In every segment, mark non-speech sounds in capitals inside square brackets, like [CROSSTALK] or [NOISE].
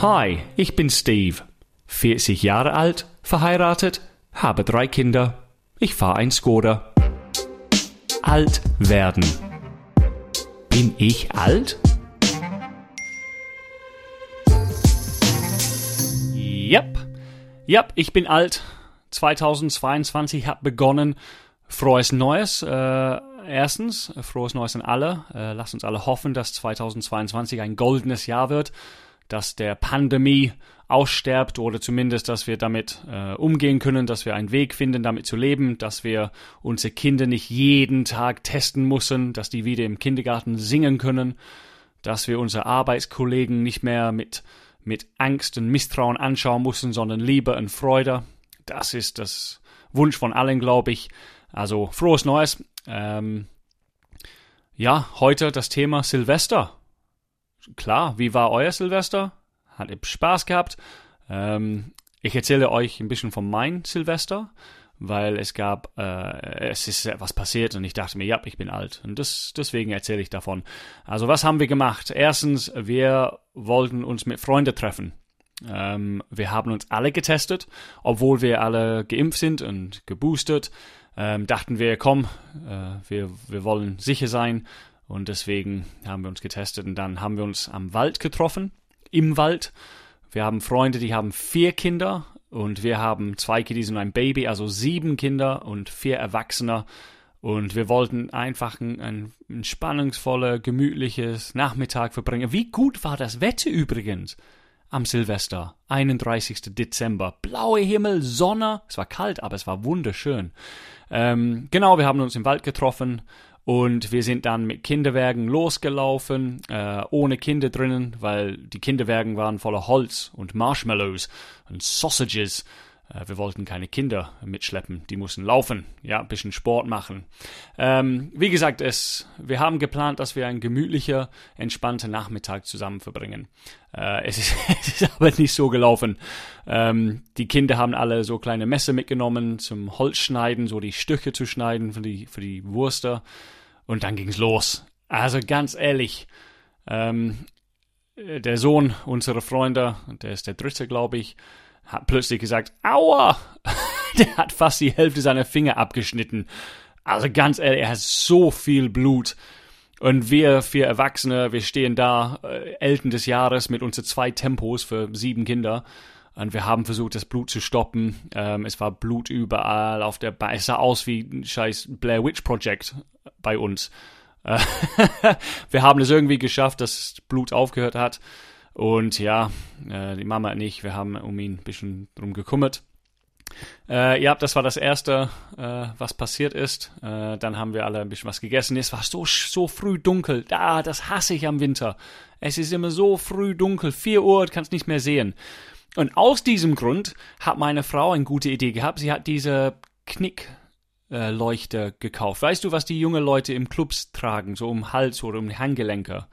Hi, ich bin Steve. 40 Jahre alt, verheiratet, habe drei Kinder. Ich fahre ein Skoda. Alt werden. Bin ich alt? Yep. Yep, ich bin alt. 2022 hat begonnen. Frohes Neues. Äh, erstens, frohes Neues an alle. Äh, lasst uns alle hoffen, dass 2022 ein goldenes Jahr wird, dass der Pandemie aussterbt oder zumindest, dass wir damit äh, umgehen können, dass wir einen Weg finden, damit zu leben, dass wir unsere Kinder nicht jeden Tag testen müssen, dass die wieder im Kindergarten singen können, dass wir unsere Arbeitskollegen nicht mehr mit, mit Angst und Misstrauen anschauen müssen, sondern Liebe und Freude. Das ist das Wunsch von allen, glaube ich. Also frohes Neues. Ähm, ja, heute das Thema Silvester. Klar, wie war euer Silvester? Hat ihr Spaß gehabt? Ähm, ich erzähle euch ein bisschen von meinem Silvester, weil es gab, äh, es ist etwas passiert und ich dachte mir, ja, ich bin alt. Und das, deswegen erzähle ich davon. Also was haben wir gemacht? Erstens, wir wollten uns mit Freunden treffen. Ähm, wir haben uns alle getestet, obwohl wir alle geimpft sind und geboostet ähm, dachten wir, komm, äh, wir, wir wollen sicher sein. Und deswegen haben wir uns getestet und dann haben wir uns am Wald getroffen, im Wald. Wir haben Freunde, die haben vier Kinder und wir haben zwei Kiddies und ein Baby, also sieben Kinder und vier Erwachsene. Und wir wollten einfach ein, ein entspannungsvoller, gemütliches Nachmittag verbringen. Wie gut war das Wetter übrigens? am Silvester, 31. Dezember. Blaue Himmel, Sonne. Es war kalt, aber es war wunderschön. Ähm, genau, wir haben uns im Wald getroffen und wir sind dann mit Kinderwagen losgelaufen, äh, ohne Kinder drinnen, weil die Kinderwagen waren voller Holz und Marshmallows und Sausages. Äh, wir wollten keine Kinder mitschleppen, die mussten laufen, ja, ein bisschen Sport machen. Ähm, wie gesagt, es, wir haben geplant, dass wir einen gemütlicher, entspannten Nachmittag zusammen verbringen. Äh, es, ist, [LAUGHS] es, ist, aber nicht so gelaufen. Ähm, die Kinder haben alle so kleine Messer mitgenommen zum Holzschneiden, so die Stücke zu schneiden für die, für die Wurste. Und dann ging's los. Also ganz ehrlich, ähm, der Sohn unserer Freunde, der ist der dritte, glaube ich, hat plötzlich gesagt, aua, [LAUGHS] der hat fast die Hälfte seiner Finger abgeschnitten. Also ganz ehrlich, er hat so viel Blut. Und wir vier Erwachsene, wir stehen da, äh, Eltern des Jahres mit unseren zwei Tempos für sieben Kinder. Und wir haben versucht, das Blut zu stoppen. Ähm, es war Blut überall auf der Beine. Es sah aus wie ein scheiß Blair Witch Project bei uns. Äh, [LAUGHS] wir haben es irgendwie geschafft, dass Blut aufgehört hat. Und ja, äh, die Mama und ich, wir haben um ihn ein bisschen drum gekümmert. Äh, ja, das war das Erste, äh, was passiert ist. Äh, dann haben wir alle ein bisschen was gegessen. Es war so, so früh dunkel. Da, das hasse ich am Winter. Es ist immer so früh dunkel. Vier Uhr, kannst nicht mehr sehen. Und aus diesem Grund hat meine Frau eine gute Idee gehabt. Sie hat diese Knickleuchter gekauft. Weißt du, was die jungen Leute im Clubs tragen, so um Hals oder um die Handgelenke?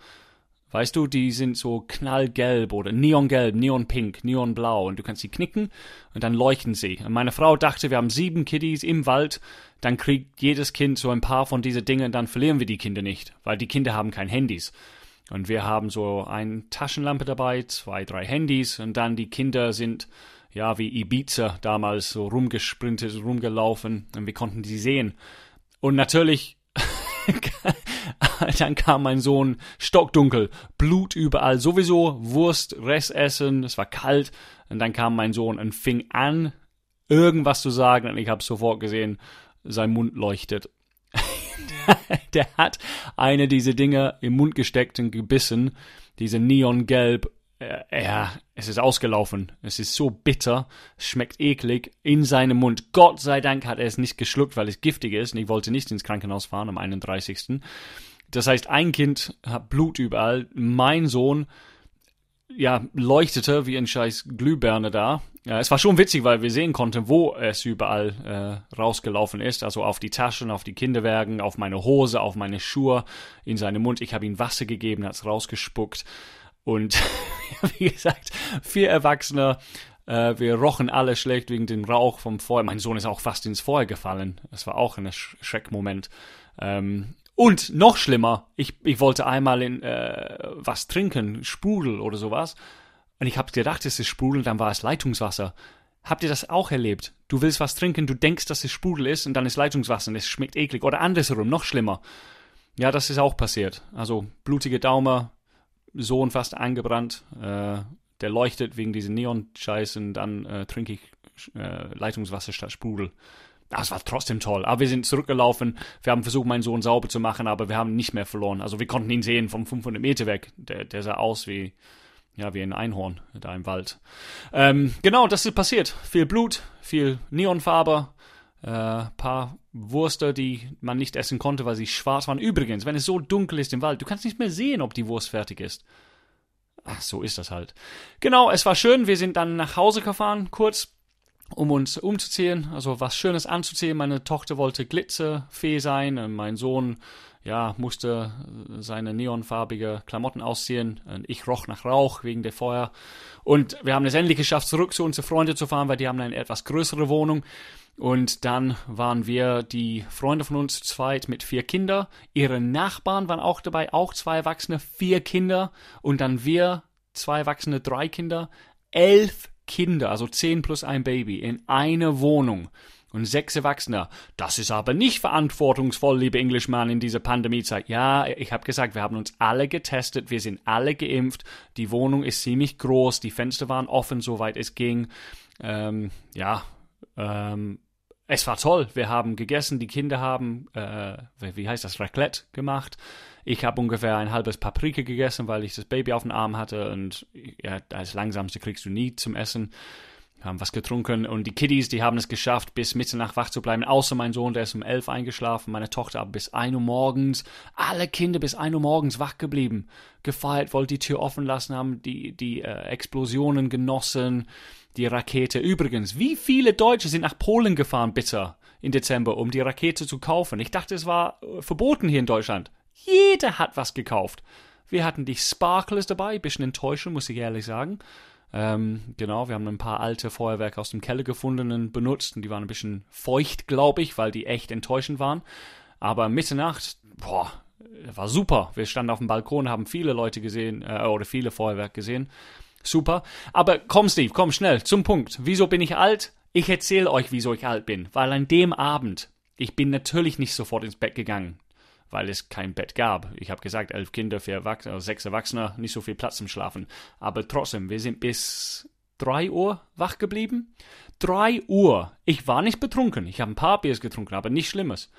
Weißt du, die sind so knallgelb oder neongelb, neonpink, neonblau und du kannst sie knicken und dann leuchten sie. Und meine Frau dachte, wir haben sieben Kiddies im Wald, dann kriegt jedes Kind so ein paar von diesen Dingen, dann verlieren wir die Kinder nicht, weil die Kinder haben kein Handys. Und wir haben so eine Taschenlampe dabei, zwei, drei Handys und dann die Kinder sind ja wie Ibiza damals so rumgesprintet, rumgelaufen und wir konnten die sehen. Und natürlich [LAUGHS] dann kam mein Sohn stockdunkel, Blut überall, sowieso Wurst, Rest essen, es war kalt. Und dann kam mein Sohn und fing an, irgendwas zu sagen. Und ich habe sofort gesehen, sein Mund leuchtet. [LAUGHS] der hat eine dieser Dinge im Mund gesteckt und gebissen, diese Neongelb äh, ja, es ist ausgelaufen. Es ist so bitter, es schmeckt eklig in seinem Mund. Gott sei Dank hat er es nicht geschluckt, weil es giftig ist und ich wollte nicht ins Krankenhaus fahren am 31. Das heißt, ein Kind hat Blut überall. Mein Sohn, ja, leuchtete wie ein scheiß Glühbirne da. Ja, es war schon witzig, weil wir sehen konnten, wo es überall äh, rausgelaufen ist. Also auf die Taschen, auf die Kinderwerken, auf meine Hose, auf meine Schuhe, in seinen Mund. Ich habe ihm Wasser gegeben, hat es rausgespuckt. Und [LAUGHS] wie gesagt, vier Erwachsene, äh, wir rochen alle schlecht wegen dem Rauch vom Feuer. Mein Sohn ist auch fast ins Feuer gefallen. Das war auch ein Sch Schreckmoment. Ähm, und noch schlimmer, ich, ich wollte einmal in äh, was trinken, Sprudel oder sowas. Und ich habe gedacht, es ist Sprudel, dann war es Leitungswasser. Habt ihr das auch erlebt? Du willst was trinken, du denkst, dass es Sprudel ist und dann ist Leitungswasser und es schmeckt eklig. Oder andersherum, noch schlimmer. Ja, das ist auch passiert. Also blutige Daumen, Sohn fast angebrannt. Äh, der leuchtet wegen diesem Neon-Scheiß und dann äh, trinke ich äh, Leitungswasser statt Sprudel. Das war trotzdem toll. Aber wir sind zurückgelaufen. Wir haben versucht, meinen Sohn sauber zu machen, aber wir haben nicht mehr verloren. Also wir konnten ihn sehen vom 500 Meter weg. Der, der sah aus wie, ja, wie ein Einhorn da im Wald. Ähm, genau, das ist passiert. Viel Blut, viel Neonfarbe, äh, paar Wurste, die man nicht essen konnte, weil sie schwarz waren. Übrigens, wenn es so dunkel ist im Wald, du kannst nicht mehr sehen, ob die Wurst fertig ist. Ach, so ist das halt. Genau, es war schön. Wir sind dann nach Hause gefahren, kurz, um uns umzuziehen, also was Schönes anzuziehen. Meine Tochter wollte Glitzerfee sein, mein Sohn ja, musste seine neonfarbige Klamotten ausziehen. Und ich roch nach Rauch wegen der Feuer. Und wir haben es endlich geschafft, zurück zu unseren Freunden zu fahren, weil die haben eine etwas größere Wohnung. Und dann waren wir die Freunde von uns zweit mit vier Kindern. Ihre Nachbarn waren auch dabei, auch zwei Erwachsene, vier Kinder. Und dann wir, zwei Erwachsene, drei Kinder. Elf Kinder, also zehn plus ein Baby, in einer Wohnung und sechs Erwachsene. Das ist aber nicht verantwortungsvoll, liebe Englishman, in dieser Pandemiezeit. Ja, ich habe gesagt, wir haben uns alle getestet, wir sind alle geimpft, die Wohnung ist ziemlich groß, die Fenster waren offen, soweit es ging. Ähm, ja, ähm, es war toll. Wir haben gegessen, die Kinder haben, äh, wie heißt das, Raclette gemacht. Ich habe ungefähr ein halbes Paprika gegessen, weil ich das Baby auf dem Arm hatte und ja, als Langsamste kriegst du nie zum Essen. Haben was getrunken und die Kiddies, die haben es geschafft, bis Mitternacht wach zu bleiben. Außer mein Sohn, der ist um elf eingeschlafen, meine Tochter aber bis ein Uhr morgens. Alle Kinder bis ein Uhr morgens wach geblieben. Gefeiert, wollte die Tür offen lassen, haben die, die äh, Explosionen genossen, die Rakete. Übrigens, wie viele Deutsche sind nach Polen gefahren, bitte, im Dezember, um die Rakete zu kaufen? Ich dachte, es war äh, verboten hier in Deutschland. Jeder hat was gekauft. Wir hatten die Sparklers dabei, bisschen enttäuschend, muss ich ehrlich sagen. Ähm, genau, wir haben ein paar alte Feuerwerke aus dem Keller gefunden und benutzt und die waren ein bisschen feucht, glaube ich, weil die echt enttäuschend waren. Aber Mitternacht, boah, war super. Wir standen auf dem Balkon, haben viele Leute gesehen äh, oder viele Feuerwerke gesehen. Super. Aber komm, Steve, komm schnell zum Punkt. Wieso bin ich alt? Ich erzähle euch, wieso ich alt bin. Weil an dem Abend, ich bin natürlich nicht sofort ins Bett gegangen weil es kein Bett gab. Ich habe gesagt, elf Kinder, vier Erwachsene, also sechs Erwachsene, nicht so viel Platz zum Schlafen. Aber trotzdem, wir sind bis drei Uhr wach geblieben. Drei Uhr. Ich war nicht betrunken. Ich habe ein paar Biers getrunken, aber nichts Schlimmes.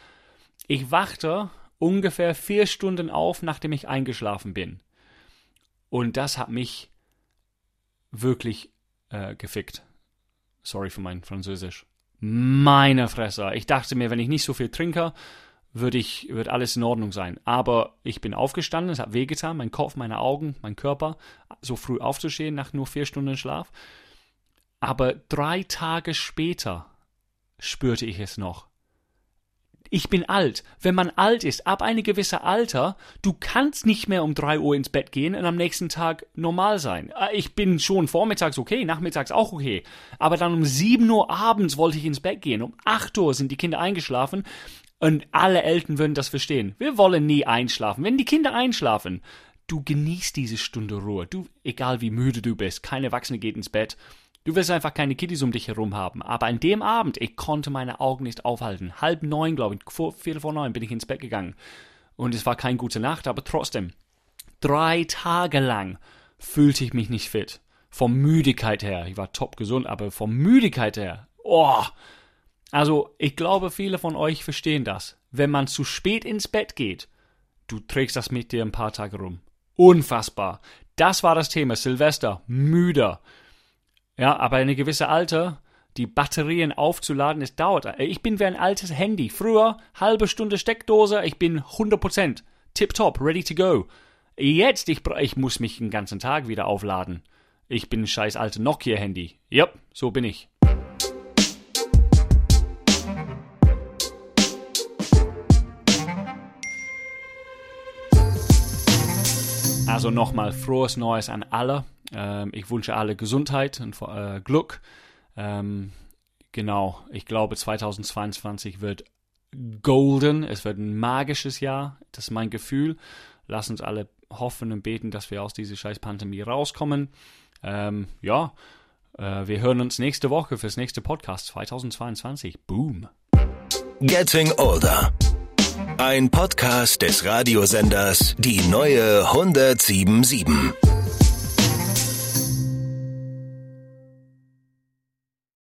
Ich wachte ungefähr vier Stunden auf, nachdem ich eingeschlafen bin. Und das hat mich wirklich äh, gefickt. Sorry für mein Französisch. Meine Fresse. Ich dachte mir, wenn ich nicht so viel trinke, würde ich, wird alles in Ordnung sein. Aber ich bin aufgestanden, es hat wehgetan, mein Kopf, meine Augen, mein Körper, so früh aufzustehen nach nur vier Stunden Schlaf. Aber drei Tage später spürte ich es noch. Ich bin alt. Wenn man alt ist, ab einem gewissen Alter, du kannst nicht mehr um drei Uhr ins Bett gehen und am nächsten Tag normal sein. Äh, ich bin schon vormittags okay, nachmittags auch okay. Aber dann um sieben Uhr abends wollte ich ins Bett gehen. Um acht Uhr sind die Kinder eingeschlafen. Und alle Eltern würden das verstehen. Wir wollen nie einschlafen. Wenn die Kinder einschlafen, du genießt diese Stunde Ruhe. Du, egal wie müde du bist, kein Erwachsene geht ins Bett. Du willst einfach keine Kiddies um dich herum haben. Aber an dem Abend, ich konnte meine Augen nicht aufhalten. Halb neun, glaube ich, vor, viertel vor neun bin ich ins Bett gegangen. Und es war keine gute Nacht, aber trotzdem. Drei Tage lang fühlte ich mich nicht fit. Vom Müdigkeit her. Ich war top gesund, aber vom Müdigkeit her. Oh, also, ich glaube, viele von euch verstehen das. Wenn man zu spät ins Bett geht, du trägst das mit dir ein paar Tage rum. Unfassbar. Das war das Thema. Silvester. Müder. Ja, aber eine gewisse Alter, die Batterien aufzuladen, es dauert. Ich bin wie ein altes Handy. Früher, halbe Stunde Steckdose, ich bin 100% tipptopp, ready to go. Jetzt, ich, ich muss mich den ganzen Tag wieder aufladen. Ich bin ein scheiß alte Nokia-Handy. Yep, so bin ich. Also nochmal frohes Neues an alle. Ähm, ich wünsche alle Gesundheit und äh, Glück. Ähm, genau, ich glaube 2022 wird golden. Es wird ein magisches Jahr. Das ist mein Gefühl. Lass uns alle hoffen und beten, dass wir aus dieser scheiß Pandemie rauskommen. ähm, ja, äh, wir hören uns nächste Woche fürs nächste Podcast 2022. Boom. Getting Older. Ein Podcast des Radiosenders Die neue 1077.